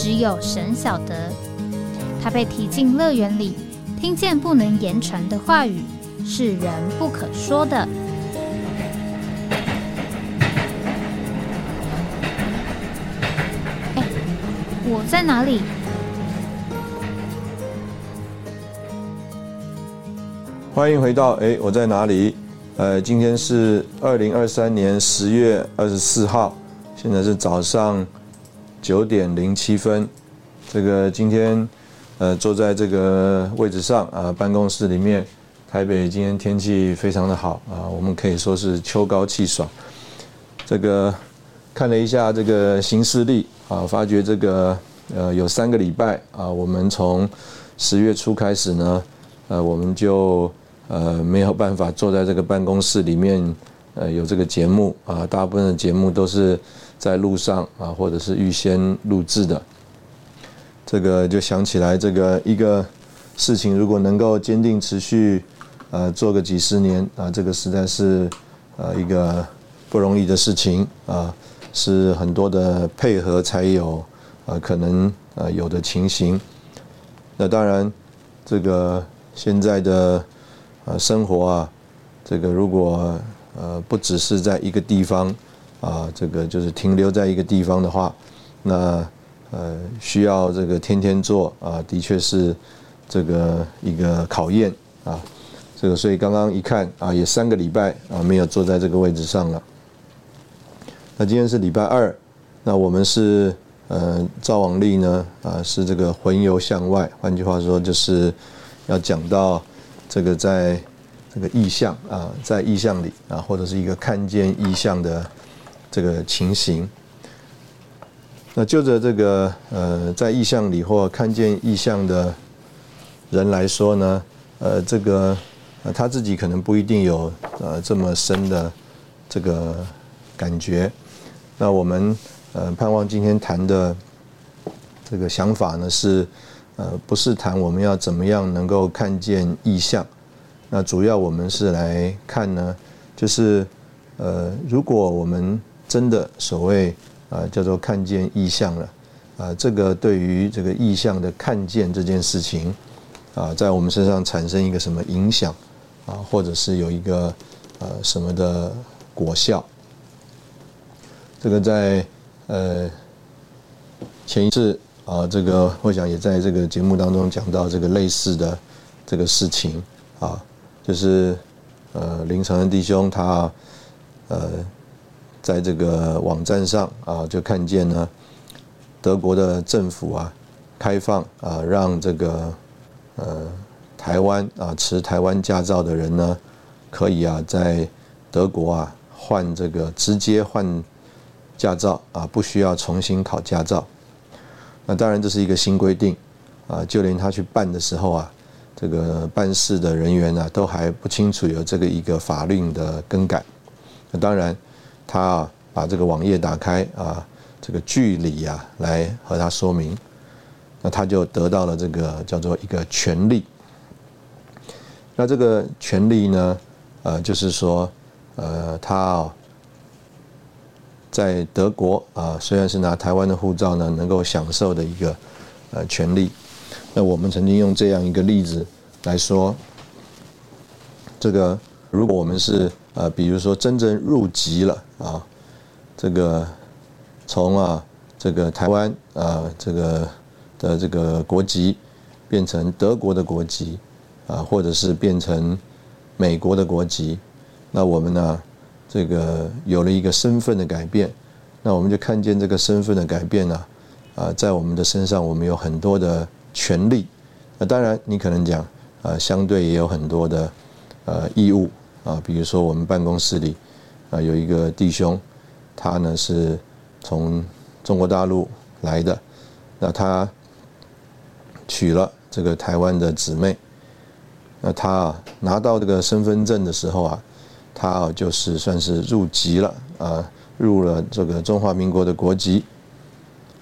只有神晓得，他被提进乐园里，听见不能言传的话语，是人不可说的。哎，我在哪里？欢迎回到哎，我在哪里？呃，今天是二零二三年十月二十四号，现在是早上。九点零七分，这个今天，呃，坐在这个位置上啊，办公室里面，台北今天天气非常的好啊，我们可以说是秋高气爽。这个看了一下这个行事历啊，发觉这个呃有三个礼拜啊，我们从十月初开始呢，呃，我们就呃没有办法坐在这个办公室里面，呃，有这个节目啊，大部分的节目都是。在路上啊，或者是预先录制的，这个就想起来，这个一个事情如果能够坚定持续，呃，做个几十年啊，这个实在是呃一个不容易的事情啊，是很多的配合才有呃可能呃有的情形。那当然，这个现在的呃生活啊，这个如果呃不只是在一个地方。啊，这个就是停留在一个地方的话，那呃需要这个天天做啊，的确是这个一个考验啊。这个所以刚刚一看啊，也三个礼拜啊没有坐在这个位置上了。那今天是礼拜二，那我们是呃赵王丽呢啊是这个魂游向外，换句话说就是要讲到这个在这个意象啊，在意象里啊，或者是一个看见意象的。这个情形，那就着这个呃，在意象里或看见意象的人来说呢，呃，这个呃他自己可能不一定有呃这么深的这个感觉。那我们呃盼望今天谈的这个想法呢，是呃不是谈我们要怎么样能够看见意象，那主要我们是来看呢，就是呃如果我们真的所谓啊叫做看见意象了啊，这个对于这个意象的看见这件事情啊，在我们身上产生一个什么影响啊，或者是有一个呃什么的果效？这个在呃前一次啊，这个我想也在这个节目当中讲到这个类似的这个事情啊，就是呃林承恩弟兄他呃。在这个网站上啊，就看见呢，德国的政府啊，开放啊，让这个呃台湾啊持台湾驾照的人呢，可以啊在德国啊换这个直接换驾照啊，不需要重新考驾照。那当然这是一个新规定啊，就连他去办的时候啊，这个办事的人员呢都还不清楚有这个一个法令的更改。那当然。他啊，把这个网页打开啊，这个距离啊，来和他说明，那他就得到了这个叫做一个权利。那这个权利呢，呃，就是说，呃，他在德国啊，虽然是拿台湾的护照呢，能够享受的一个呃权利。那我们曾经用这样一个例子来说，这个如果我们是。呃，比如说真正入籍了啊，这个从啊这个台湾啊这个的这个国籍变成德国的国籍啊，或者是变成美国的国籍，那我们呢这个有了一个身份的改变，那我们就看见这个身份的改变呢啊，在我们的身上我们有很多的权利，那当然你可能讲啊，相对也有很多的呃义务。啊，比如说我们办公室里啊有一个弟兄，他呢是从中国大陆来的，那他娶了这个台湾的姊妹。那他啊拿到这个身份证的时候啊，他啊就是算是入籍了啊，入了这个中华民国的国籍。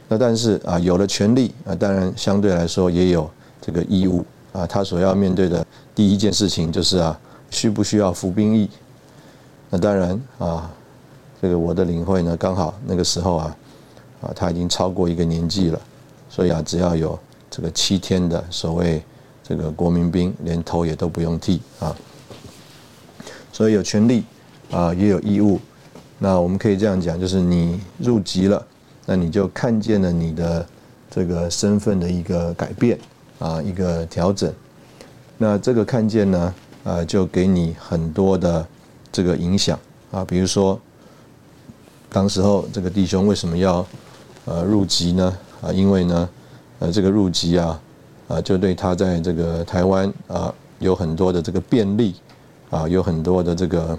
那但是啊有了权利啊，当然相对来说也有这个义务啊。他所要面对的第一件事情就是啊，需不需要服兵役？那当然啊，这个我的领会呢，刚好那个时候啊，啊他已经超过一个年纪了，所以啊只要有这个七天的所谓这个国民兵，连头也都不用剃啊。所以有权利啊，也有义务。那我们可以这样讲，就是你入籍了。那你就看见了你的这个身份的一个改变啊，一个调整。那这个看见呢，啊，就给你很多的这个影响啊。比如说，当时候这个弟兄为什么要呃入籍呢？啊，因为呢，呃，这个入籍啊，啊，就对他在这个台湾啊有很多的这个便利啊，有很多的这个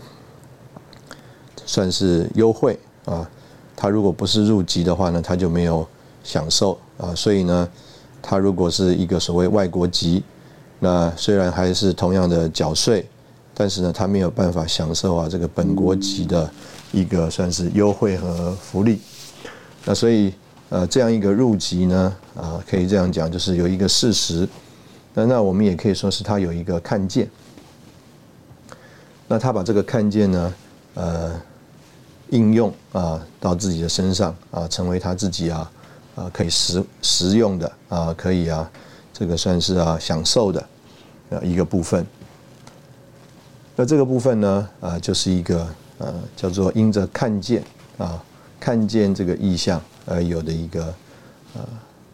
算是优惠啊。他如果不是入籍的话呢，他就没有享受啊。所以呢，他如果是一个所谓外国籍，那虽然还是同样的缴税，但是呢，他没有办法享受啊这个本国籍的一个算是优惠和福利。那所以呃，这样一个入籍呢，啊，可以这样讲，就是有一个事实。那那我们也可以说是他有一个看见。那他把这个看见呢，呃。应用啊到自己的身上啊，成为他自己啊啊可以实实用的啊，可以啊这个算是啊享受的啊一个部分。那这个部分呢啊，就是一个呃叫做因着看见啊看见这个意象而有的一个呃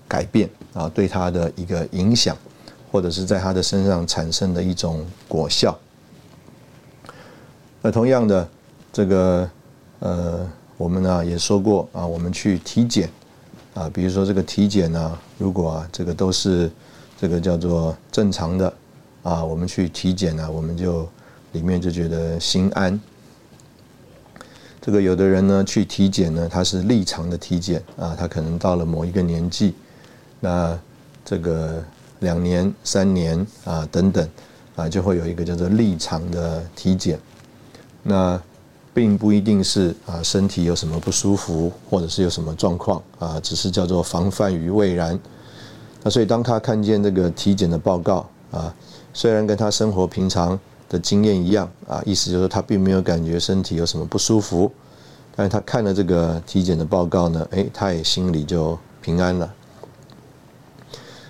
改变啊，对他的一个影响，或者是在他的身上产生的一种果效。那同样的这个。呃，我们呢也说过啊，我们去体检啊，比如说这个体检呢，如果啊这个都是这个叫做正常的啊，我们去体检呢，我们就里面就觉得心安。这个有的人呢去体检呢，他是立场的体检啊，他可能到了某一个年纪，那这个两年、三年啊等等啊，就会有一个叫做立场的体检，那。并不一定是啊，身体有什么不舒服，或者是有什么状况啊，只是叫做防范于未然。那所以当他看见这个体检的报告啊，虽然跟他生活平常的经验一样啊，意思就是他并没有感觉身体有什么不舒服，但是他看了这个体检的报告呢，诶，他也心里就平安了。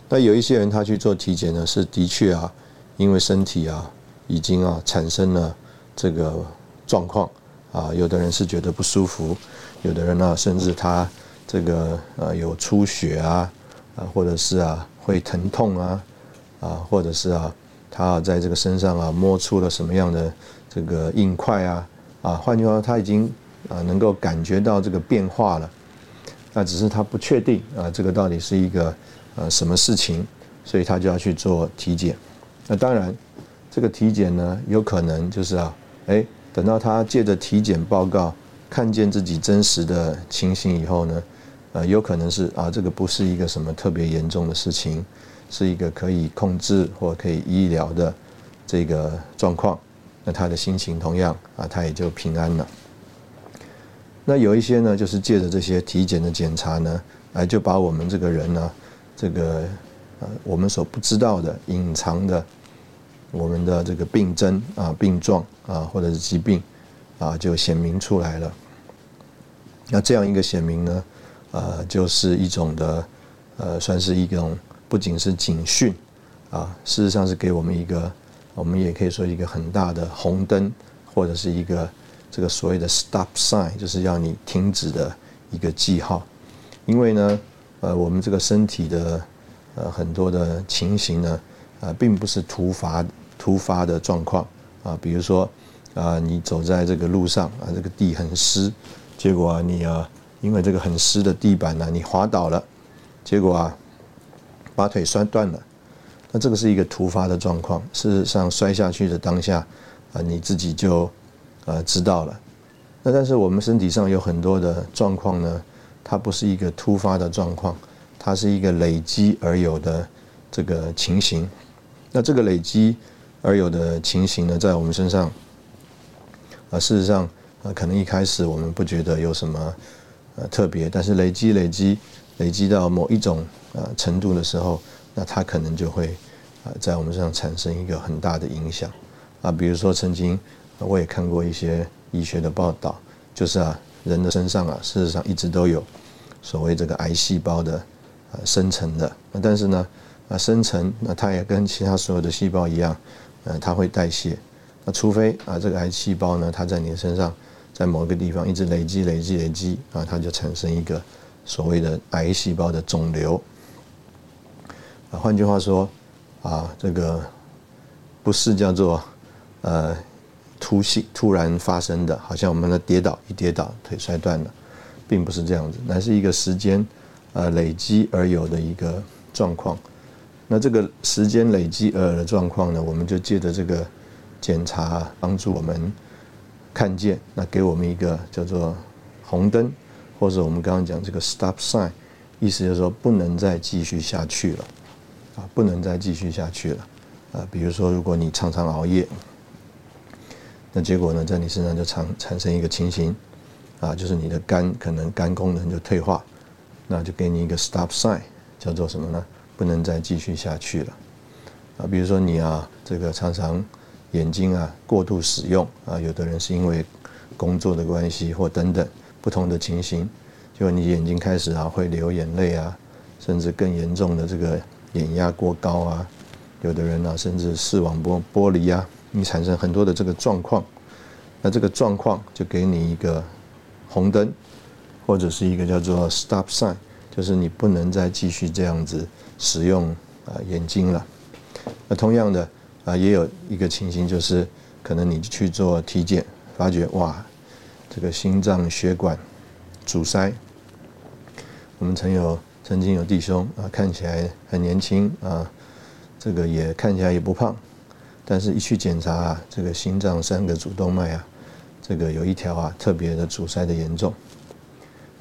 那有一些人他去做体检呢，是的确啊，因为身体啊已经啊产生了这个状况。啊，有的人是觉得不舒服，有的人呢，甚至他这个呃有出血啊，啊，或者是啊会疼痛啊，啊，或者是啊他在这个身上啊摸出了什么样的这个硬块啊，啊，换句话说，他已经啊能够感觉到这个变化了，那只是他不确定啊这个到底是一个呃什么事情，所以他就要去做体检。那当然，这个体检呢，有可能就是啊，哎。等到他借着体检报告看见自己真实的情形以后呢，呃，有可能是啊，这个不是一个什么特别严重的事情，是一个可以控制或可以医疗的这个状况，那他的心情同样啊，他也就平安了。那有一些呢，就是借着这些体检的检查呢，哎，就把我们这个人呢，这个呃，我们所不知道的隐藏的。我们的这个病症啊、病状啊，或者是疾病啊，就显明出来了。那这样一个显明呢，呃，就是一种的，呃，算是一种不仅是警讯啊，事实上是给我们一个，我们也可以说一个很大的红灯，或者是一个这个所谓的 stop sign，就是要你停止的一个记号。因为呢，呃，我们这个身体的呃很多的情形呢，呃，并不是突发。突发的状况啊，比如说啊，你走在这个路上啊，这个地很湿，结果啊，你啊，因为这个很湿的地板呢，你滑倒了，结果啊，把腿摔断了。那这个是一个突发的状况，事实上摔下去的当下啊，你自己就呃知道了。那但是我们身体上有很多的状况呢，它不是一个突发的状况，它是一个累积而有的这个情形。那这个累积而有的情形呢，在我们身上啊，事实上啊，可能一开始我们不觉得有什么呃特别，但是累积累积累积到某一种呃程度的时候，那它可能就会啊在我们身上产生一个很大的影响啊。比如说，曾经我也看过一些医学的报道，就是啊，人的身上啊，事实上一直都有所谓这个癌细胞的呃生成的，但是呢啊生成那它也跟其他所有的细胞一样，呃它会代谢。那除非啊，这个癌细胞呢，它在你的身上，在某个地方一直累积、累积、累积啊，它就产生一个所谓的癌细胞的肿瘤。啊，换句话说，啊，这个不是叫做呃突性突然发生的，好像我们的跌倒一跌倒腿摔断了，并不是这样子，乃是一个时间呃累积而有的一个状况。那这个时间累积而有的状况呢，我们就借着这个。检查帮助我们看见，那给我们一个叫做红灯，或者我们刚刚讲这个 stop sign，意思就是说不能再继续下去了，啊，不能再继续下去了，啊，比如说如果你常常熬夜，那结果呢，在你身上就产产生一个情形，啊，就是你的肝可能肝功能就退化，那就给你一个 stop sign，叫做什么呢？不能再继续下去了，啊，比如说你啊，这个常常。眼睛啊，过度使用啊，有的人是因为工作的关系或等等不同的情形，就你眼睛开始啊会流眼泪啊，甚至更严重的这个眼压过高啊，有的人呢甚至视网膜剥离啊，你产生很多的这个状况，那这个状况就给你一个红灯，或者是一个叫做 stop sign，就是你不能再继续这样子使用啊眼睛了。那同样的。啊，也有一个情形，就是可能你去做体检，发觉哇，这个心脏血管阻塞。我们曾有曾经有弟兄啊，看起来很年轻啊，这个也看起来也不胖，但是一去检查啊，这个心脏三个主动脉啊，这个有一条啊特别的阻塞的严重。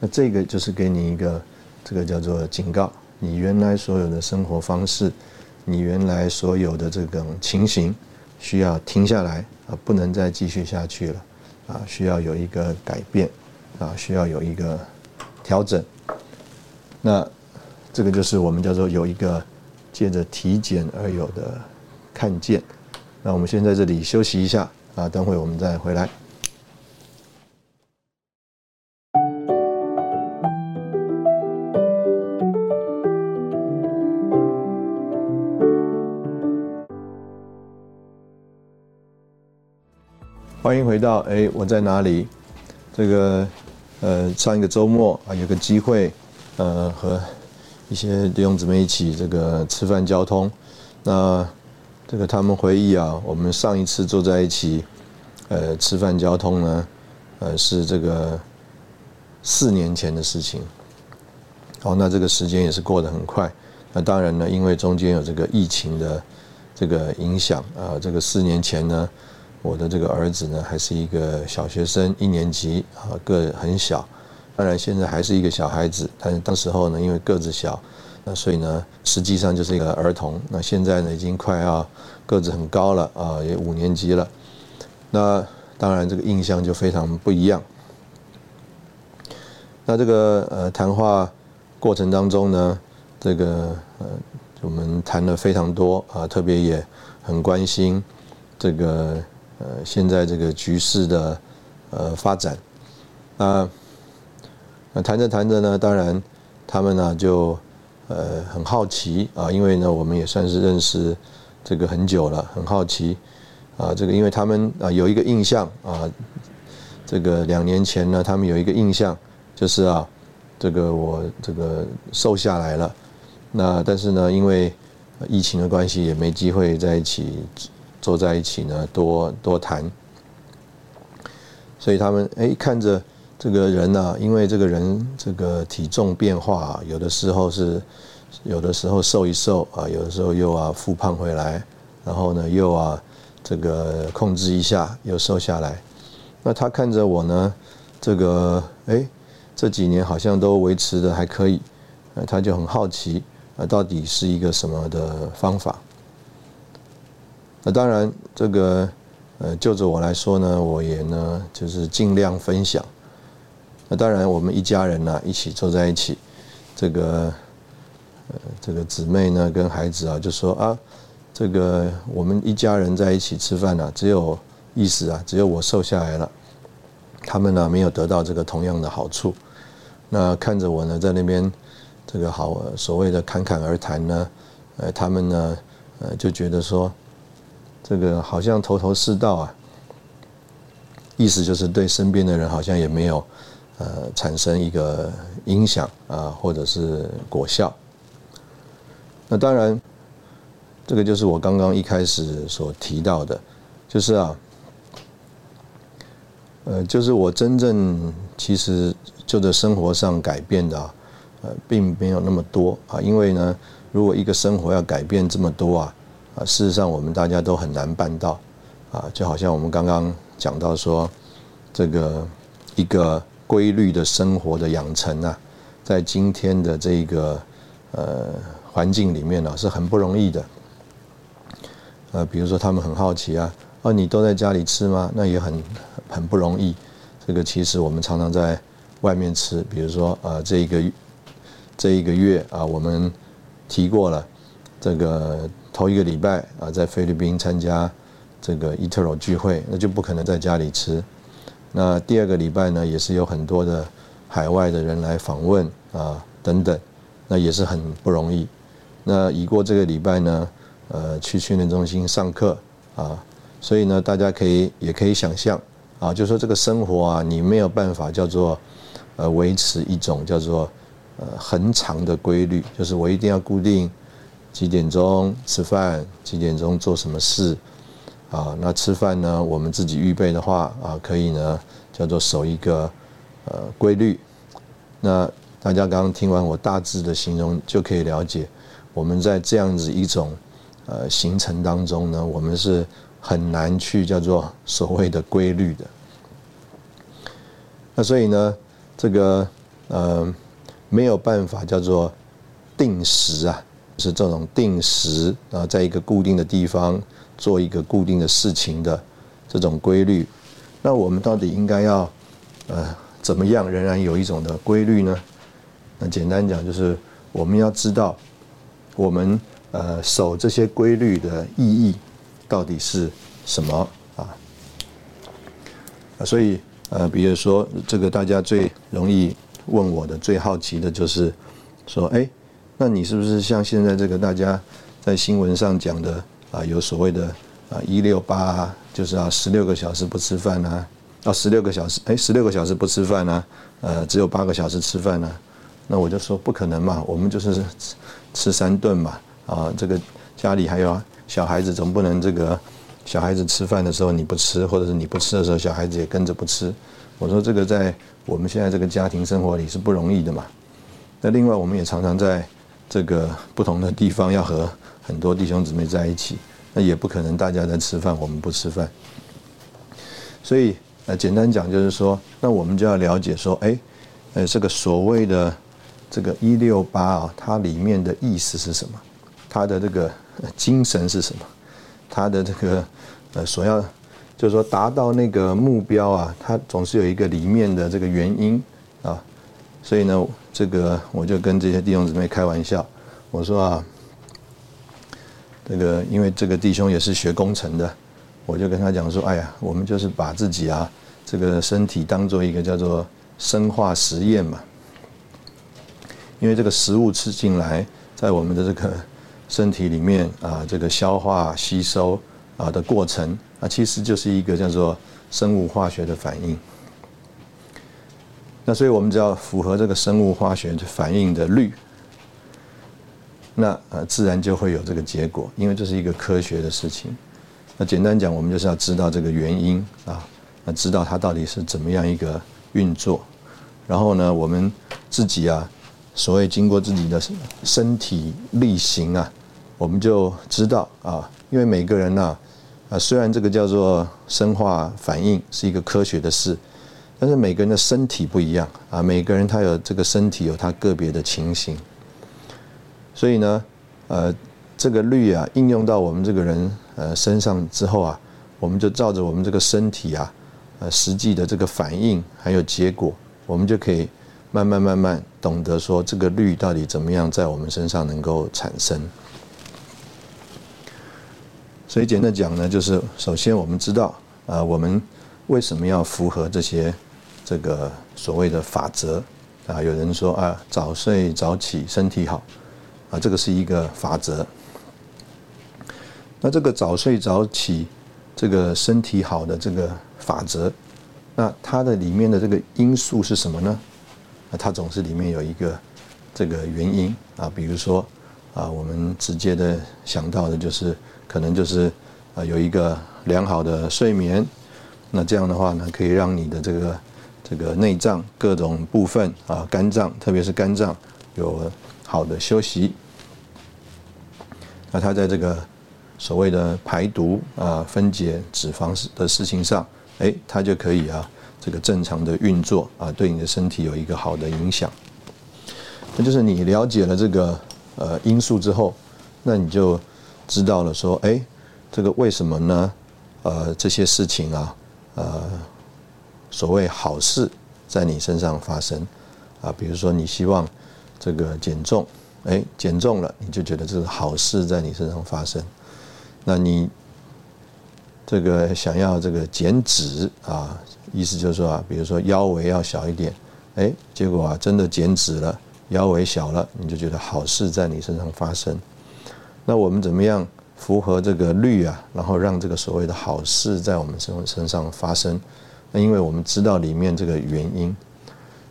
那这个就是给你一个这个叫做警告，你原来所有的生活方式。你原来所有的这种情形，需要停下来啊，不能再继续下去了，啊，需要有一个改变，啊，需要有一个调整。那这个就是我们叫做有一个借着体检而有的看见。那我们先在这里休息一下啊，等会我们再回来。欢迎回到哎，我在哪里？这个呃，上一个周末啊，有个机会，呃，和一些弟兄姊妹一起这个吃饭交通。那这个他们回忆啊，我们上一次坐在一起，呃，吃饭交通呢，呃，是这个四年前的事情。好，那这个时间也是过得很快。那当然呢，因为中间有这个疫情的这个影响啊，这个四年前呢。我的这个儿子呢，还是一个小学生，一年级啊，个很小。当然现在还是一个小孩子，但是当时候呢，因为个子小，那所以呢，实际上就是一个儿童。那现在呢，已经快要个子很高了啊，也五年级了。那当然这个印象就非常不一样。那这个呃谈话过程当中呢，这个呃我们谈了非常多啊，特别也很关心这个。呃，现在这个局势的呃发展，那那谈着谈着呢，当然他们呢就呃很好奇啊，因为呢我们也算是认识这个很久了，很好奇啊，这个因为他们啊有一个印象啊，这个两年前呢，他们有一个印象就是啊，这个我这个瘦下来了，那但是呢，因为疫情的关系，也没机会在一起。坐在一起呢，多多谈，所以他们哎看着这个人呢，因为这个人这个体重变化，有的时候是有的时候瘦一瘦啊，有的时候又啊复胖回来，然后呢又啊这个控制一下又瘦下来。那他看着我呢，这个哎这几年好像都维持的还可以，他就很好奇啊，到底是一个什么的方法？那当然，这个呃，就着我来说呢，我也呢就是尽量分享。那当然，我们一家人呢一起坐在一起，这个呃，这个姊妹呢跟孩子啊就说啊，这个我们一家人在一起吃饭呢，只有意思啊，只有我瘦下来了。他们呢没有得到这个同样的好处，那看着我呢在那边这个好所谓的侃侃而谈呢，呃，他们呢呃就觉得说这个好像头头是道啊，意思就是对身边的人好像也没有呃产生一个影响啊或者是果效。那当然，这个就是我刚刚一开始所提到的，就是啊。呃，就是我真正其实就在生活上改变的，呃，并没有那么多啊。因为呢，如果一个生活要改变这么多啊，啊，事实上我们大家都很难办到啊。就好像我们刚刚讲到说，这个一个规律的生活的养成啊，在今天的这个呃环境里面呢，是很不容易的。呃，比如说他们很好奇啊。哦，你都在家里吃吗？那也很很不容易。这个其实我们常常在外面吃，比如说呃，这一个这一个月啊，我们提过了，这个头一个礼拜啊，在菲律宾参加这个伊特罗聚会，那就不可能在家里吃。那第二个礼拜呢，也是有很多的海外的人来访问啊等等，那也是很不容易。那已过这个礼拜呢，呃，去训练中心上课啊。所以呢，大家可以也可以想象啊，就说这个生活啊，你没有办法叫做呃维持一种叫做呃很长的规律，就是我一定要固定几点钟吃饭，几点钟做什么事啊？那吃饭呢，我们自己预备的话啊，可以呢叫做守一个呃规律。那大家刚刚听完我大致的形容，就可以了解我们在这样子一种呃行程当中呢，我们是。很难去叫做所谓的规律的，那所以呢，这个呃没有办法叫做定时啊，是这种定时啊，在一个固定的地方做一个固定的事情的这种规律。那我们到底应该要呃怎么样，仍然有一种的规律呢？那简单讲就是我们要知道我们呃守这些规律的意义。到底是什么啊？所以呃，比如说这个大家最容易问我的、最好奇的就是说，哎，那你是不是像现在这个大家在新闻上讲的啊，有所谓的啊一六八，就是啊十六个小时不吃饭啊，啊十六个小时，哎十六个小时不吃饭啊，呃只有八个小时吃饭啊？那我就说不可能嘛，我们就是吃吃三顿嘛，啊这个家里还有。小孩子总不能这个，小孩子吃饭的时候你不吃，或者是你不吃的时候小孩子也跟着不吃。我说这个在我们现在这个家庭生活里是不容易的嘛。那另外我们也常常在这个不同的地方要和很多弟兄姊妹在一起，那也不可能大家在吃饭我们不吃饭。所以呃简单讲就是说，那我们就要了解说，哎，呃这个所谓的这个一六八啊，它里面的意思是什么？它的这个。精神是什么？它的这个呃，所要就是说达到那个目标啊，它总是有一个里面的这个原因啊。所以呢，这个我就跟这些弟兄姊妹开玩笑，我说啊，这个因为这个弟兄也是学工程的，我就跟他讲说，哎呀，我们就是把自己啊这个身体当做一个叫做生化实验嘛，因为这个食物吃进来，在我们的这个。身体里面啊，这个消化吸收啊的过程啊，其实就是一个叫做生物化学的反应。那所以我们只要符合这个生物化学反应的率，那呃自然就会有这个结果，因为这是一个科学的事情。那简单讲，我们就是要知道这个原因啊，那知道它到底是怎么样一个运作，然后呢，我们自己啊，所谓经过自己的身体力行啊。我们就知道啊，因为每个人呢，啊，虽然这个叫做生化反应是一个科学的事，但是每个人的身体不一样啊，每个人他有这个身体有他个别的情形，所以呢，呃，这个律啊应用到我们这个人呃身上之后啊，我们就照着我们这个身体啊，呃实际的这个反应还有结果，我们就可以慢慢慢慢懂得说这个律到底怎么样在我们身上能够产生。所以简单讲呢，就是首先我们知道啊，我们为什么要符合这些这个所谓的法则啊？有人说啊，早睡早起身体好啊，这个是一个法则。那这个早睡早起，这个身体好的这个法则，那它的里面的这个因素是什么呢？那它总是里面有一个这个原因啊，比如说啊，我们直接的想到的就是。可能就是啊有一个良好的睡眠，那这样的话呢，可以让你的这个这个内脏各种部分啊，肝脏特别是肝脏有好的休息。那它在这个所谓的排毒啊、分解脂肪的事情上，哎，它就可以啊这个正常的运作啊，对你的身体有一个好的影响。那就是你了解了这个呃因素之后，那你就。知道了，说，哎，这个为什么呢？呃，这些事情啊，呃，所谓好事在你身上发生啊，比如说你希望这个减重，哎，减重了，你就觉得这是好事在你身上发生。那你这个想要这个减脂啊，意思就是说啊，比如说腰围要小一点，哎，结果啊真的减脂了，腰围小了，你就觉得好事在你身上发生。那我们怎么样符合这个律啊？然后让这个所谓的好事在我们身身上发生？那因为我们知道里面这个原因，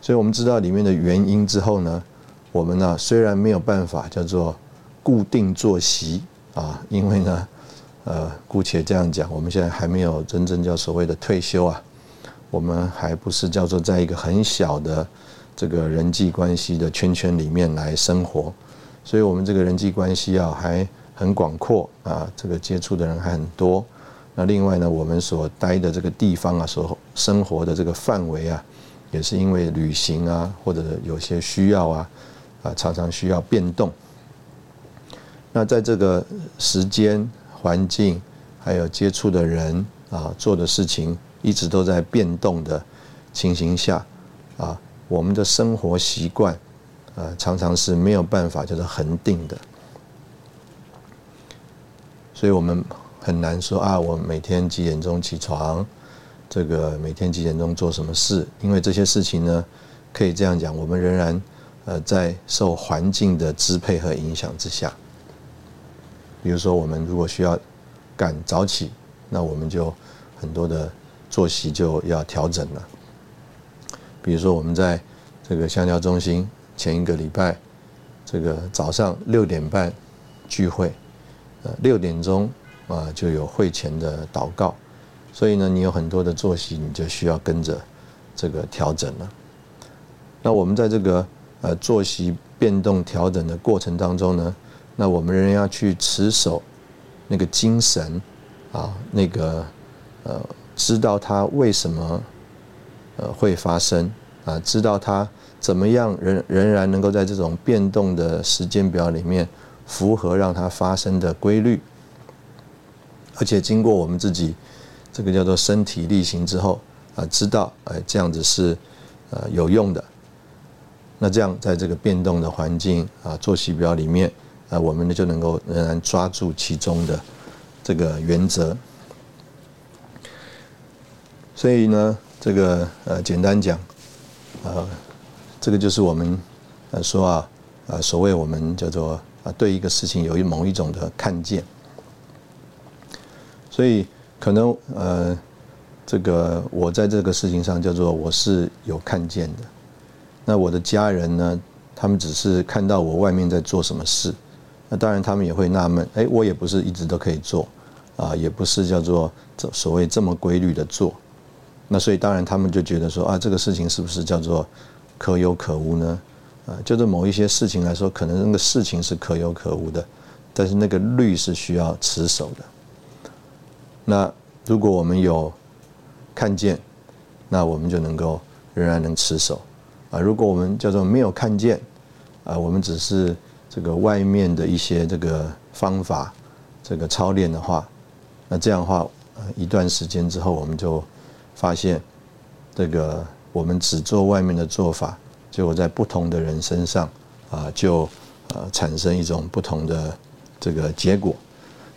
所以我们知道里面的原因之后呢，我们呢虽然没有办法叫做固定作息啊，因为呢，呃，姑且这样讲，我们现在还没有真正叫所谓的退休啊，我们还不是叫做在一个很小的这个人际关系的圈圈里面来生活。所以，我们这个人际关系啊，还很广阔啊，这个接触的人还很多。那另外呢，我们所待的这个地方啊，所生活的这个范围啊，也是因为旅行啊，或者有些需要啊，啊，常常需要变动。那在这个时间、环境，还有接触的人啊，做的事情，一直都在变动的情形下，啊，我们的生活习惯。呃，常常是没有办法就是恒定的，所以我们很难说啊，我每天几点钟起床，这个每天几点钟做什么事？因为这些事情呢，可以这样讲，我们仍然呃在受环境的支配和影响之下。比如说，我们如果需要赶早起，那我们就很多的作息就要调整了。比如说，我们在这个香蕉中心。前一个礼拜，这个早上六点半聚会，呃，六点钟啊就有会前的祷告，所以呢，你有很多的作息，你就需要跟着这个调整了。那我们在这个呃作息变动调整的过程当中呢，那我们仍然要去持守那个精神啊，那个呃，知道它为什么呃会发生啊，知道它。怎么样仍仍然能够在这种变动的时间表里面符合让它发生的规律，而且经过我们自己这个叫做身体力行之后啊，知道哎这样子是呃有用的。那这样在这个变动的环境啊作息表里面啊，我们呢就能够仍然抓住其中的这个原则。所以呢，这个呃简单讲，呃。这个就是我们呃说啊，呃所谓我们叫做啊对一个事情有一某一种的看见，所以可能呃这个我在这个事情上叫做我是有看见的，那我的家人呢，他们只是看到我外面在做什么事，那当然他们也会纳闷，哎，我也不是一直都可以做，啊，也不是叫做这所谓这么规律的做，那所以当然他们就觉得说啊，这个事情是不是叫做。可有可无呢？啊，就是某一些事情来说，可能那个事情是可有可无的，但是那个律是需要持守的。那如果我们有看见，那我们就能够仍然能持守。啊，如果我们叫做没有看见，啊，我们只是这个外面的一些这个方法，这个操练的话，那这样的话，一段时间之后，我们就发现，这个我们只做外面的做法，结果在不同的人身上啊，就呃产生一种不同的这个结果。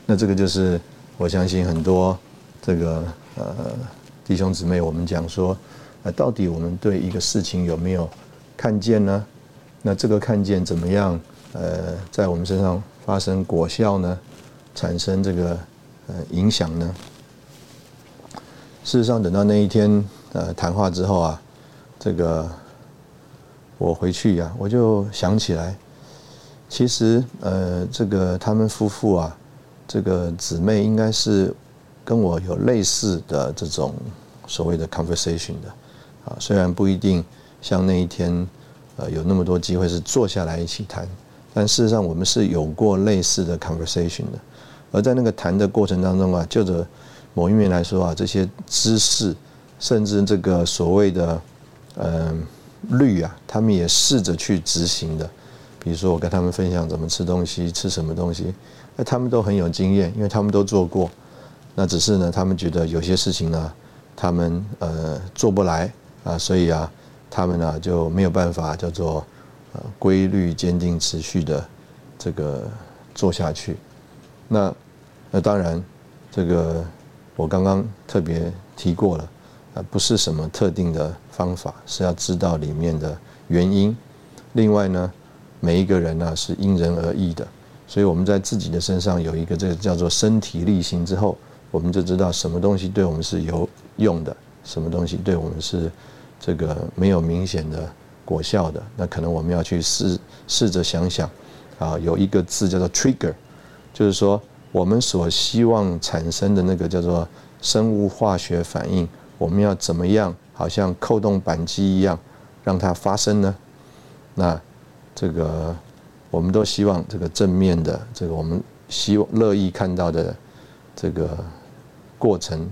那这个就是我相信很多这个呃弟兄姊妹，我们讲说，呃，到底我们对一个事情有没有看见呢？那这个看见怎么样？呃，在我们身上发生果效呢？产生这个呃影响呢？事实上，等到那一天呃谈话之后啊，这个我回去呀，我就想起来，其实呃，这个他们夫妇啊，这个姊妹应该是跟我有类似的这种所谓的 conversation 的啊，虽然不一定像那一天。呃，有那么多机会是坐下来一起谈，但事实上我们是有过类似的 conversation 的，而在那个谈的过程当中啊，就着某一面来说啊，这些知识，甚至这个所谓的嗯律啊，他们也试着去执行的。比如说我跟他们分享怎么吃东西，吃什么东西，那他们都很有经验，因为他们都做过。那只是呢，他们觉得有些事情呢，他们呃做不来啊，所以啊。他们呢就没有办法叫做呃规律、坚定、持续的这个做下去。那那当然，这个我刚刚特别提过了，啊，不是什么特定的方法，是要知道里面的原因。另外呢，每一个人呢是因人而异的，所以我们在自己的身上有一个这个叫做身体力行之后，我们就知道什么东西对我们是有用的，什么东西对我们是。这个没有明显的果效的，那可能我们要去试试着想想，啊，有一个字叫做 trigger，就是说我们所希望产生的那个叫做生物化学反应，我们要怎么样，好像扣动扳机一样，让它发生呢？那这个我们都希望这个正面的，这个我们希望乐意看到的这个过程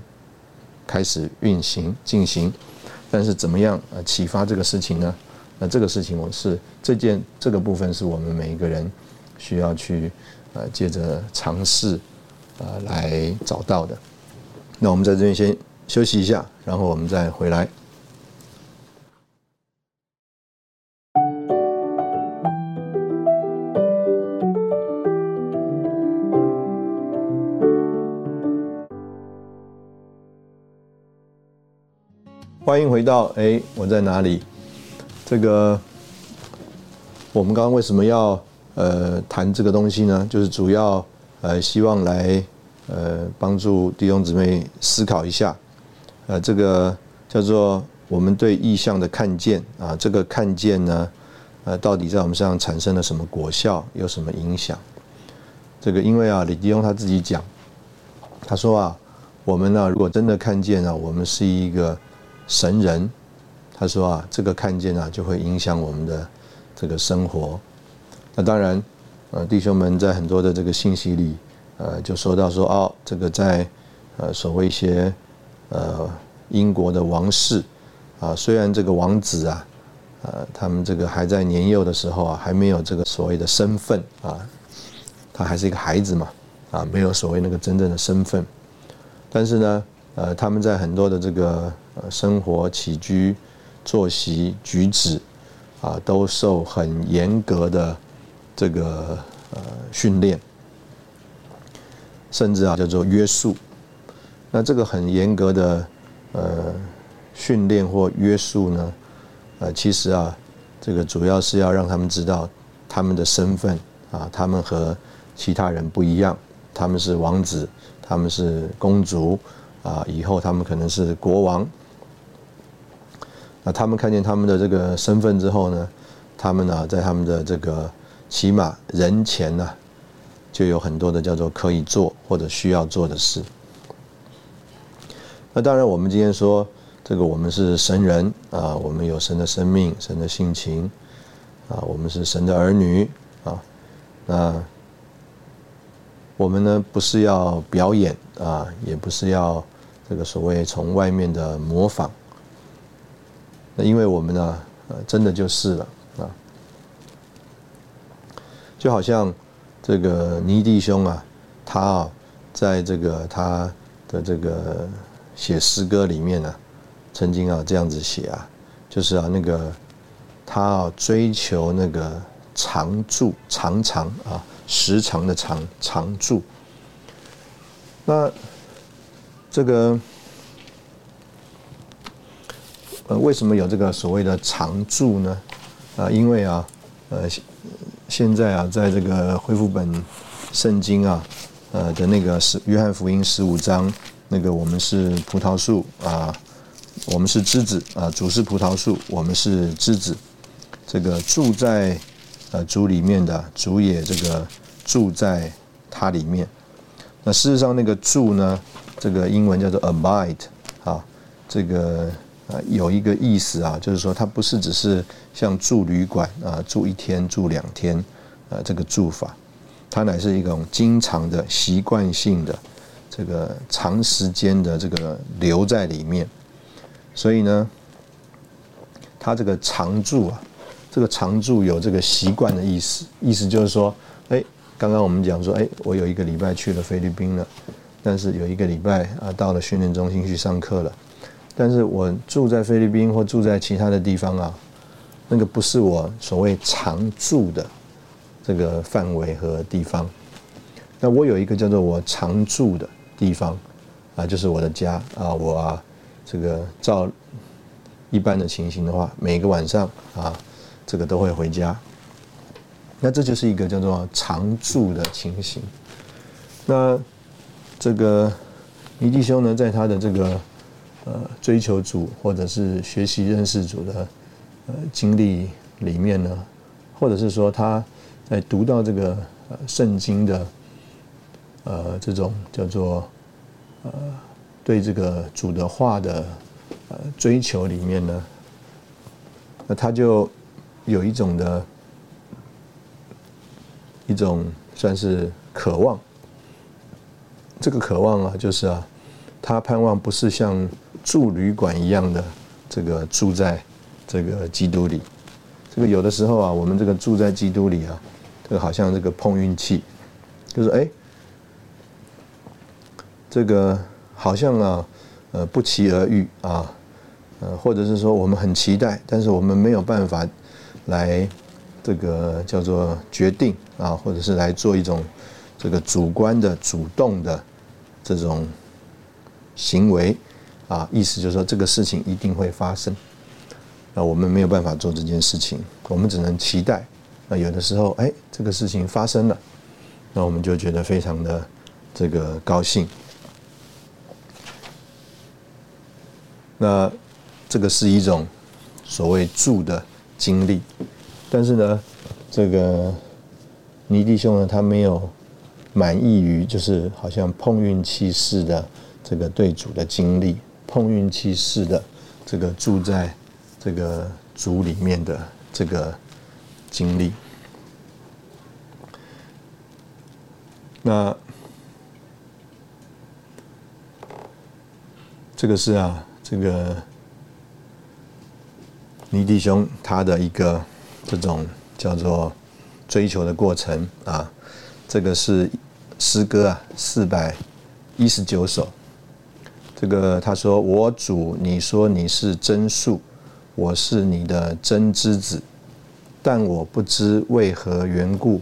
开始运行进行。但是怎么样呃启发这个事情呢？那这个事情我是这件这个部分是我们每一个人需要去呃借着尝试呃来找到的。那我们在这边先休息一下，然后我们再回来。欢迎回到哎，我在哪里？这个我们刚刚为什么要呃谈这个东西呢？就是主要呃希望来呃帮助弟兄姊妹思考一下，呃这个叫做我们对意象的看见啊，这个看见呢呃到底在我们身上产生了什么果效，有什么影响？这个因为啊李弟兄他自己讲，他说啊我们呢如果真的看见啊，我们是一个。神人，他说啊，这个看见啊，就会影响我们的这个生活。那当然，呃，弟兄们在很多的这个信息里，呃，就说到说哦，这个在呃所谓一些呃英国的王室啊，虽然这个王子啊，呃，他们这个还在年幼的时候啊，还没有这个所谓的身份啊，他还是一个孩子嘛，啊，没有所谓那个真正的身份，但是呢，呃，他们在很多的这个。呃，生活起居、作息、举止，啊，都受很严格的这个呃训练，甚至啊叫做约束。那这个很严格的呃训练或约束呢，呃，其实啊，这个主要是要让他们知道他们的身份啊，他们和其他人不一样，他们是王子，他们是公主，啊，以后他们可能是国王。那他们看见他们的这个身份之后呢，他们呢在他们的这个起码人前呢，就有很多的叫做可以做或者需要做的事。那当然，我们今天说这个我们是神人啊，我们有神的生命、神的性情啊，我们是神的儿女啊。那我们呢不是要表演啊，也不是要这个所谓从外面的模仿。那因为我们呢，呃，真的就是了啊。就好像这个尼弟兄啊，他啊，在这个他的这个写诗歌里面呢，曾经啊这样子写啊，就是啊那个他啊追求那个长住长长啊时长的长长住。那这个。为什么有这个所谓的常住呢？啊，因为啊，呃，现在啊，在这个恢复本圣经啊，呃的那个是约翰福音十五章，那个我们是葡萄树啊，我们是枝子啊，主是葡萄树，我们是枝子。这个住在呃主里面的主也这个住在它里面。那事实上那个住呢，这个英文叫做 abide 啊，这个。有一个意思啊，就是说它不是只是像住旅馆啊，住一天、住两天，啊，这个住法，它乃是一种经常的、习惯性的，这个长时间的这个留在里面。所以呢，它这个常住啊，这个常住有这个习惯的意思，意思就是说，哎，刚刚我们讲说，哎，我有一个礼拜去了菲律宾了，但是有一个礼拜啊，到了训练中心去上课了。但是我住在菲律宾或住在其他的地方啊，那个不是我所谓常住的这个范围和地方。那我有一个叫做我常住的地方啊，就是我的家啊，我这个照一般的情形的话，每个晚上啊这个都会回家。那这就是一个叫做常住的情形。那这个尼弟兄呢，在他的这个。呃，追求主或者是学习认识主的呃经历里面呢，或者是说他在读到这个呃圣经的呃这种叫做呃对这个主的话的呃追求里面呢，那他就有一种的一种算是渴望，这个渴望啊，就是啊，他盼望不是像。住旅馆一样的这个住在这个基督里，这个有的时候啊，我们这个住在基督里啊，这个好像这个碰运气，就是哎，这个好像啊，呃，不期而遇啊，呃，或者是说我们很期待，但是我们没有办法来这个叫做决定啊，或者是来做一种这个主观的主动的这种行为。啊，意思就是说这个事情一定会发生，那我们没有办法做这件事情，我们只能期待。那有的时候，哎，这个事情发生了，那我们就觉得非常的这个高兴。那这个是一种所谓住的经历，但是呢，这个尼弟兄呢，他没有满意于就是好像碰运气似的这个对主的经历。碰运气式的这个住在这个组里面的这个经历，那这个是啊，这个尼弟兄他的一个这种叫做追求的过程啊，这个是诗歌啊，四百一十九首。这个他说：“我主，你说你是真树，我是你的真枝子，但我不知为何缘故，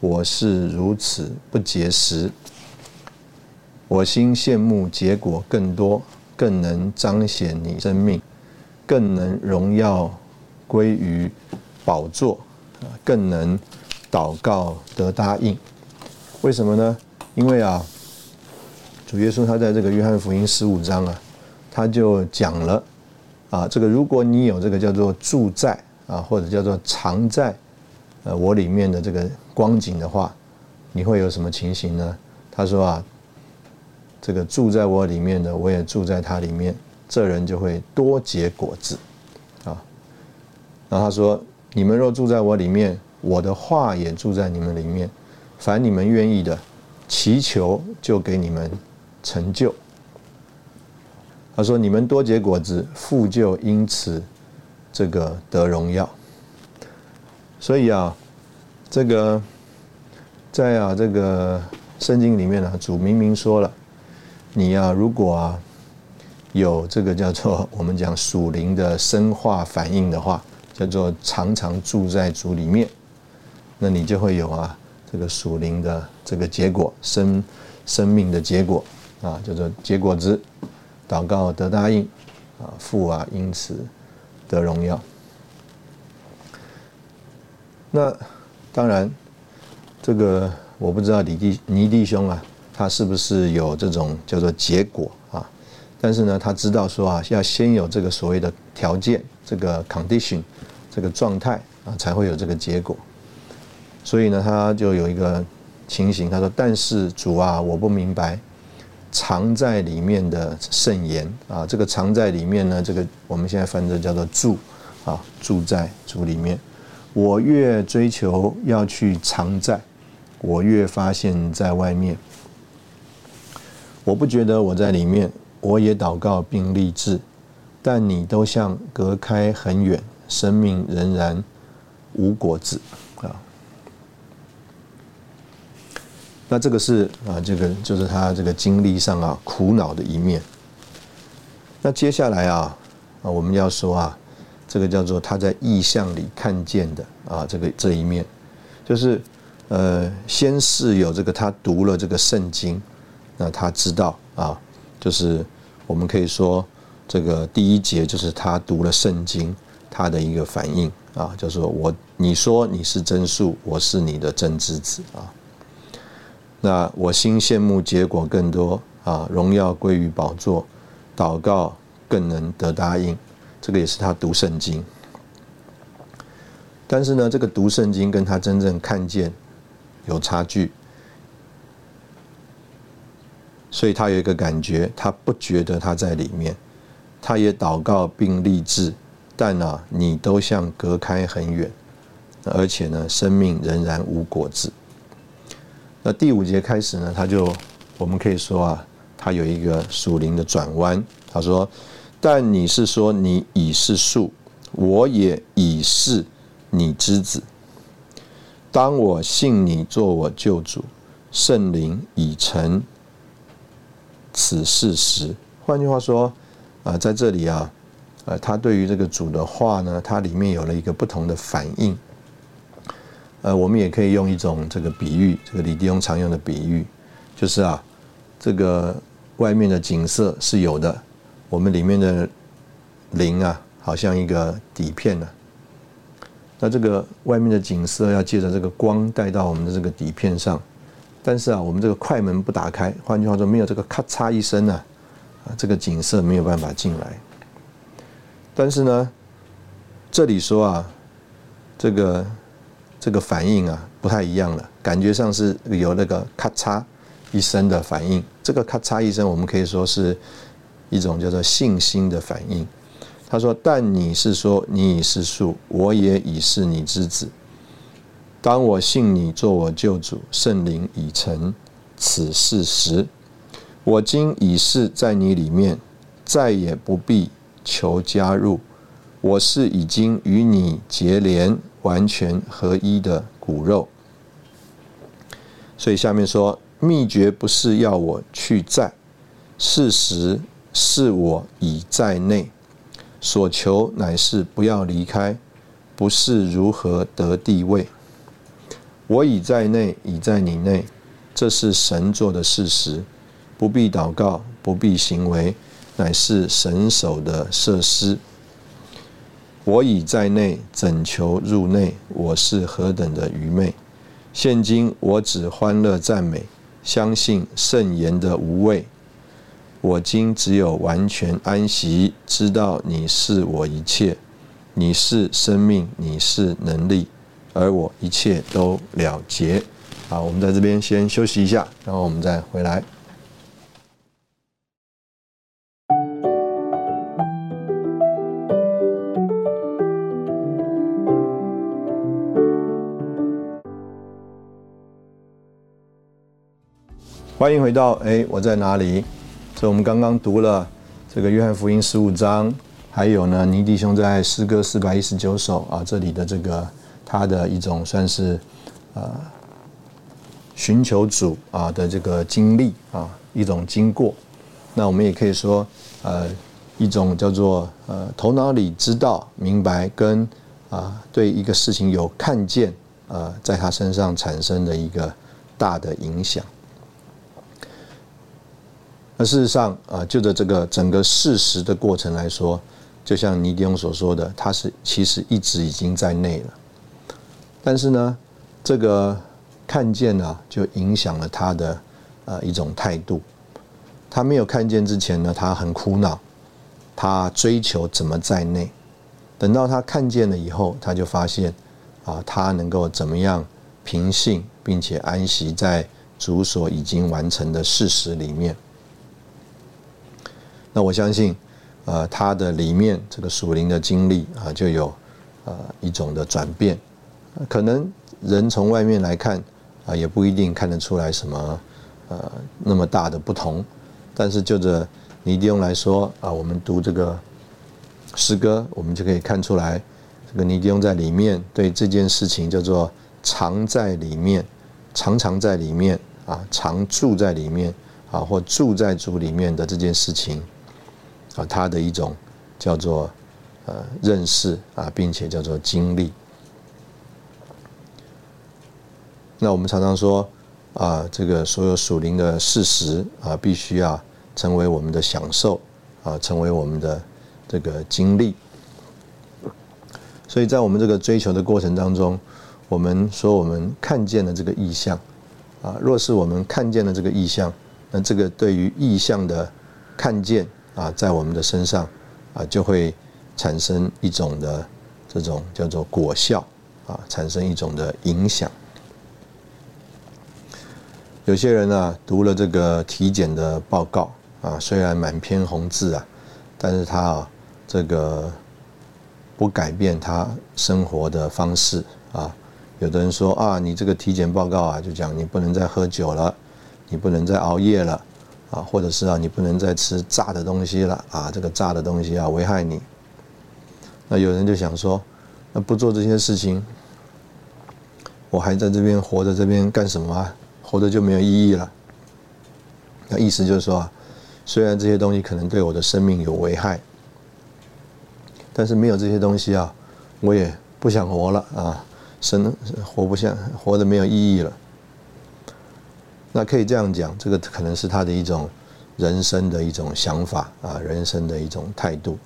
我是如此不结实。我心羡慕结果更多，更能彰显你生命，更能荣耀归于宝座，更能祷告得答应。为什么呢？因为啊。”主耶稣他在这个约翰福音十五章啊，他就讲了啊，这个如果你有这个叫做住在啊，或者叫做藏在呃我里面的这个光景的话，你会有什么情形呢？他说啊，这个住在我里面的，我也住在他里面，这人就会多结果子啊。然后他说，你们若住在我里面，我的话也住在你们里面，凡你们愿意的，祈求就给你们。成就，他说：“你们多结果子，父就因此这个得荣耀。”所以啊，这个在啊这个圣经里面呢，主明明说了，你啊如果啊有这个叫做 我们讲属灵的生化反应的话，叫做常常住在主里面，那你就会有啊这个属灵的这个结果生生命的结果啊，叫做结果子，祷告得答应啊，父啊因此得荣耀。那当然，这个我不知道李弟尼弟兄啊，他是不是有这种叫做结果啊？但是呢，他知道说啊，要先有这个所谓的条件，这个 condition，这个状态啊，才会有这个结果。所以呢，他就有一个情形，他说：“但是主啊，我不明白藏在里面的圣言啊，这个藏在里面呢，这个我们现在翻译叫做住啊，住在主里面。”我越追求要去藏在，我越发现在外面。我不觉得我在里面，我也祷告并立志，但你都像隔开很远，生命仍然无果子啊。那这个是啊，这个就是他这个经历上啊苦恼的一面。那接下来啊啊，我们要说啊。这个叫做他在意象里看见的啊，这个这一面，就是呃，先是有这个他读了这个圣经，那他知道啊，就是我们可以说这个第一节就是他读了圣经，他的一个反应啊，就说我你说你是真树，我是你的真之子啊，那我心羡慕结果更多啊，荣耀归于宝座，祷告更能得答应。这个也是他读圣经，但是呢，这个读圣经跟他真正看见有差距，所以他有一个感觉，他不觉得他在里面，他也祷告并立志，但啊，你都像隔开很远，而且呢，生命仍然无果子。那第五节开始呢，他就我们可以说啊，他有一个属灵的转弯，他说。但你是说你已是树，我也已是你之子。当我信你做我救主，圣灵已成此事时，换句话说，啊，在这里啊，呃，他对于这个主的话呢，他里面有了一个不同的反应。呃，我们也可以用一种这个比喻，这个李弟兄常用的比喻，就是啊，这个外面的景色是有的。我们里面的灵啊，好像一个底片呢。那这个外面的景色要借着这个光带到我们的这个底片上，但是啊，我们这个快门不打开，换句话说，没有这个咔嚓一声呢，啊，这个景色没有办法进来。但是呢，这里说啊，这个这个反应啊不太一样了，感觉上是有那个咔嚓一声的反应。这个咔嚓一声，我们可以说是。一种叫做信心的反应。他说：“但你是说你已是树，我也已是你之子。当我信你做我救主，圣灵已成此事时，我今已是在你里面，再也不必求加入。我是已经与你结连、完全合一的骨肉。所以下面说，秘诀不是要我去在事实。”是我已在内，所求乃是不要离开，不是如何得地位。我已在内，已在你内，这是神做的事实，不必祷告，不必行为，乃是神手的设施。我已在内，怎求入内？我是何等的愚昧！现今我只欢乐赞美，相信圣言的无畏。我今只有完全安息，知道你是我一切，你是生命，你是能力，而我一切都了结。好，我们在这边先休息一下，然后我们再回来。欢迎回到哎，我在哪里？所以我们刚刚读了这个约翰福音十五章，还有呢，尼弟兄在诗歌四百一十九首啊，这里的这个他的一种算是呃寻求主啊的这个经历啊，一种经过。那我们也可以说，呃，一种叫做呃头脑里知道明白，跟啊对一个事情有看见，呃，在他身上产生的一个大的影响。那事实上啊，就着这个整个事实的过程来说，就像尼迪翁所说的，他是其实一直已经在内了。但是呢，这个看见呢，就影响了他的呃一种态度。他没有看见之前呢，他很苦恼，他追求怎么在内。等到他看见了以后，他就发现啊，他能够怎么样平信，并且安息在主所已经完成的事实里面。那我相信，呃，他的里面这个属灵的经历啊，就有呃一种的转变。可能人从外面来看啊，也不一定看得出来什么呃那么大的不同。但是就着尼迪翁来说啊，我们读这个诗歌，我们就可以看出来，这个尼迪翁在里面对这件事情叫做常在里面，常常在里面啊，常住在里面啊，或住在主里面的这件事情啊，他的一种叫做呃认识啊，并且叫做经历。那我们常常说啊，这个所有属灵的事实啊，必须要成为我们的享受啊，成为我们的这个经历。所以在我们这个追求的过程当中，我们说我们看见了这个意象啊，若是我们看见了这个意象，那这个对于意象的看见啊，在我们的身上啊，就会产生一种的这种叫做果效啊，产生一种的影响。有些人呢，读了这个体检的报告啊，虽然满篇红字啊，但是他啊，这个不改变他生活的方式啊。有的人说啊，你这个体检报告啊，就讲你不能再喝酒了，你不能再熬夜了啊，或者是啊，你不能再吃炸的东西了啊，这个炸的东西啊危害你。那有人就想说，那不做这些事情，我还在这边活在这边干什么啊？活着就没有意义了。那意思就是说，虽然这些东西可能对我的生命有危害，但是没有这些东西啊，我也不想活了啊，生活不下，活的没有意义了。那可以这样讲，这个可能是他的一种人生的一种想法啊，人生的一种态度。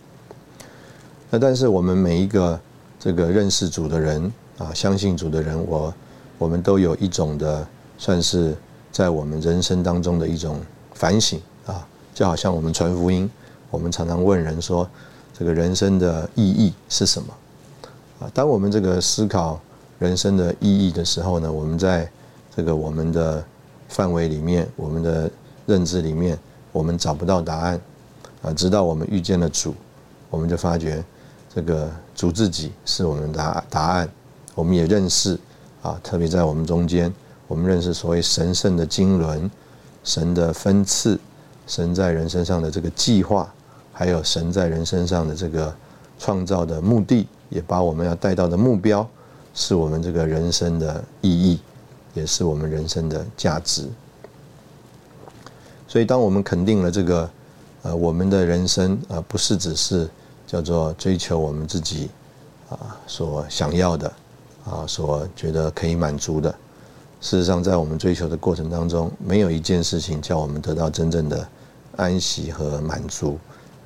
那但是我们每一个这个认识主的人啊，相信主的人，我我们都有一种的。算是在我们人生当中的一种反省啊，就好像我们传福音，我们常常问人说，这个人生的意义是什么？啊，当我们这个思考人生的意义的时候呢，我们在这个我们的范围里面，我们的认知里面，我们找不到答案啊，直到我们遇见了主，我们就发觉这个主自己是我们答答案，我们也认识啊，特别在我们中间。我们认识所谓神圣的经纶，神的分赐，神在人身上的这个计划，还有神在人身上的这个创造的目的，也把我们要带到的目标，是我们这个人生的意义，也是我们人生的价值。所以，当我们肯定了这个，呃，我们的人生啊，不是只是叫做追求我们自己啊所想要的，啊所觉得可以满足的。事实上，在我们追求的过程当中，没有一件事情叫我们得到真正的安息和满足，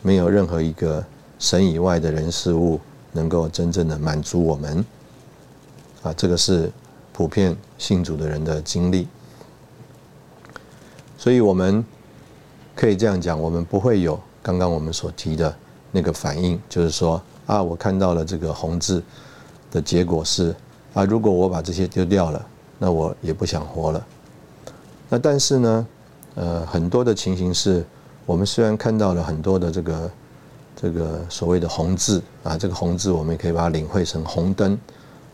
没有任何一个神以外的人事物能够真正的满足我们。啊，这个是普遍信主的人的经历。所以，我们可以这样讲：，我们不会有刚刚我们所提的那个反应，就是说，啊，我看到了这个红字的结果是，啊，如果我把这些丢掉了。那我也不想活了。那但是呢，呃，很多的情形是，我们虽然看到了很多的这个这个所谓的红字啊，这个红字我们可以把它领会成红灯，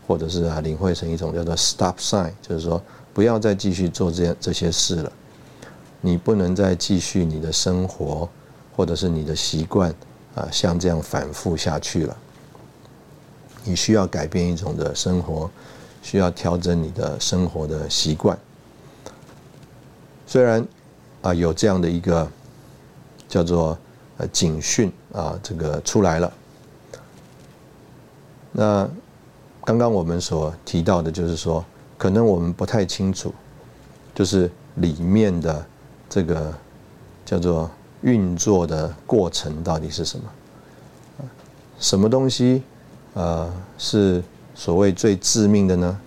或者是啊领会成一种叫做 stop sign，就是说不要再继续做这样这些事了。你不能再继续你的生活，或者是你的习惯啊，像这样反复下去了。你需要改变一种的生活。需要调整你的生活的习惯，虽然啊有这样的一个叫做呃警讯啊，这个出来了。那刚刚我们所提到的，就是说，可能我们不太清楚，就是里面的这个叫做运作的过程到底是什么？什么东西呃是所谓最致命的呢？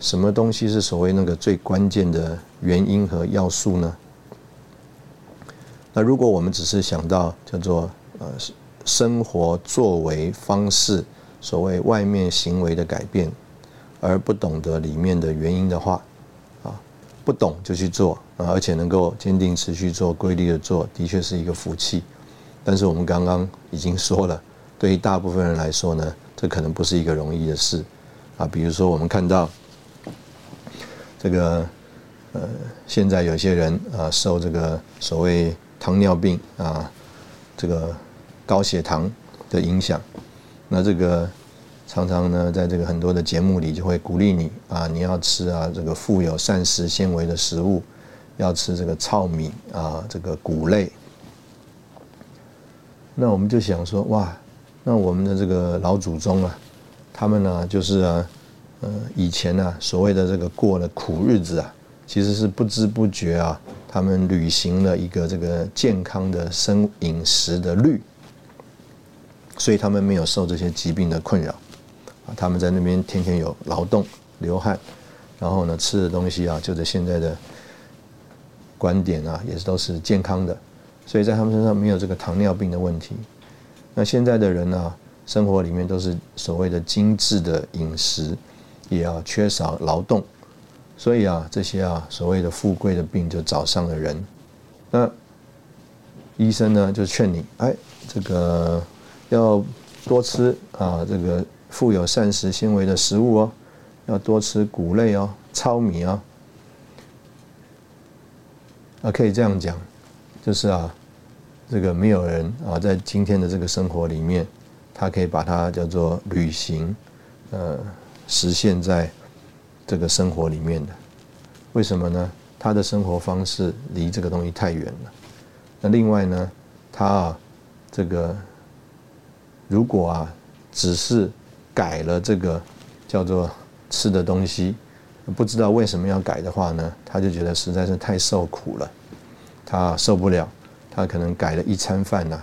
什么东西是所谓那个最关键的原因和要素呢？那如果我们只是想到叫做呃生活作为方式。所谓外面行为的改变，而不懂得里面的原因的话，啊，不懂就去做啊，而且能够坚定持续做、规律的做，的确是一个福气。但是我们刚刚已经说了，对于大部分人来说呢，这可能不是一个容易的事啊。比如说，我们看到这个呃，现在有些人啊，受这个所谓糖尿病啊，这个高血糖的影响。那这个常常呢，在这个很多的节目里就会鼓励你啊，你要吃啊这个富有膳食纤维的食物，要吃这个糙米啊，这个谷类。那我们就想说，哇，那我们的这个老祖宗啊，他们呢就是啊，呃，以前呢所谓的这个过了苦日子啊，其实是不知不觉啊，他们履行了一个这个健康的生饮食的律。所以他们没有受这些疾病的困扰，啊，他们在那边天天有劳动流汗，然后呢吃的东西啊，就是现在的观点啊，也是都是健康的，所以在他们身上没有这个糖尿病的问题。那现在的人呢，生活里面都是所谓的精致的饮食，也要缺少劳动，所以啊，这些啊所谓的富贵的病就找上了人。那医生呢就劝你，哎，这个。要多吃啊，这个富有膳食纤维的食物哦，要多吃谷类哦，糙米哦。啊，可以这样讲，就是啊，这个没有人啊，在今天的这个生活里面，他可以把它叫做旅行，呃，实现在这个生活里面的。为什么呢？他的生活方式离这个东西太远了。那另外呢，他啊，这个。如果啊，只是改了这个叫做吃的东西，不知道为什么要改的话呢，他就觉得实在是太受苦了，他受不了，他可能改了一餐饭呐，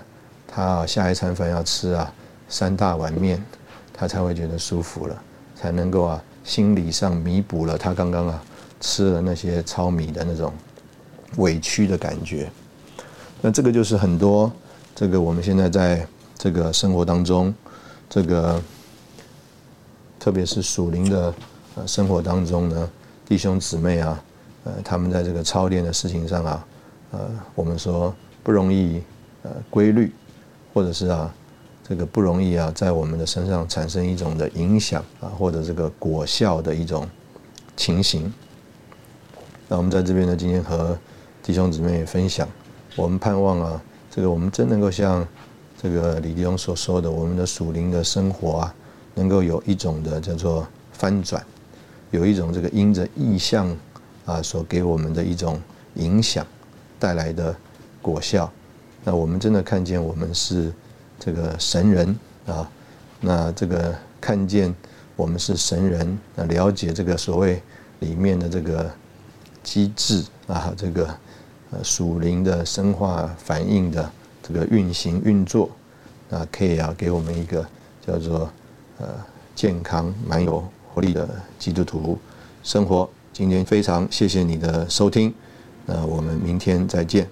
他下一餐饭要吃啊三大碗面，他才会觉得舒服了，才能够啊心理上弥补了他刚刚啊吃了那些糙米的那种委屈的感觉。那这个就是很多这个我们现在在。这个生活当中，这个特别是属灵的呃生活当中呢，弟兄姊妹啊，呃，他们在这个操练的事情上啊，呃，我们说不容易呃规律，或者是啊，这个不容易啊，在我们的身上产生一种的影响啊，或者这个果效的一种情形。那我们在这边呢，今天和弟兄姊妹分享，我们盼望啊，这个我们真能够像。这个李弟兄所说的，我们的属灵的生活啊，能够有一种的叫做翻转，有一种这个因着意象啊所给我们的一种影响带来的果效。那我们真的看见我们是这个神人啊，那这个看见我们是神人，那了解这个所谓里面的这个机制啊，这个呃属灵的生化反应的。这个运行运作，那可以啊，给我们一个叫做呃健康、蛮有活力的基督徒生活。今天非常谢谢你的收听，那我们明天再见。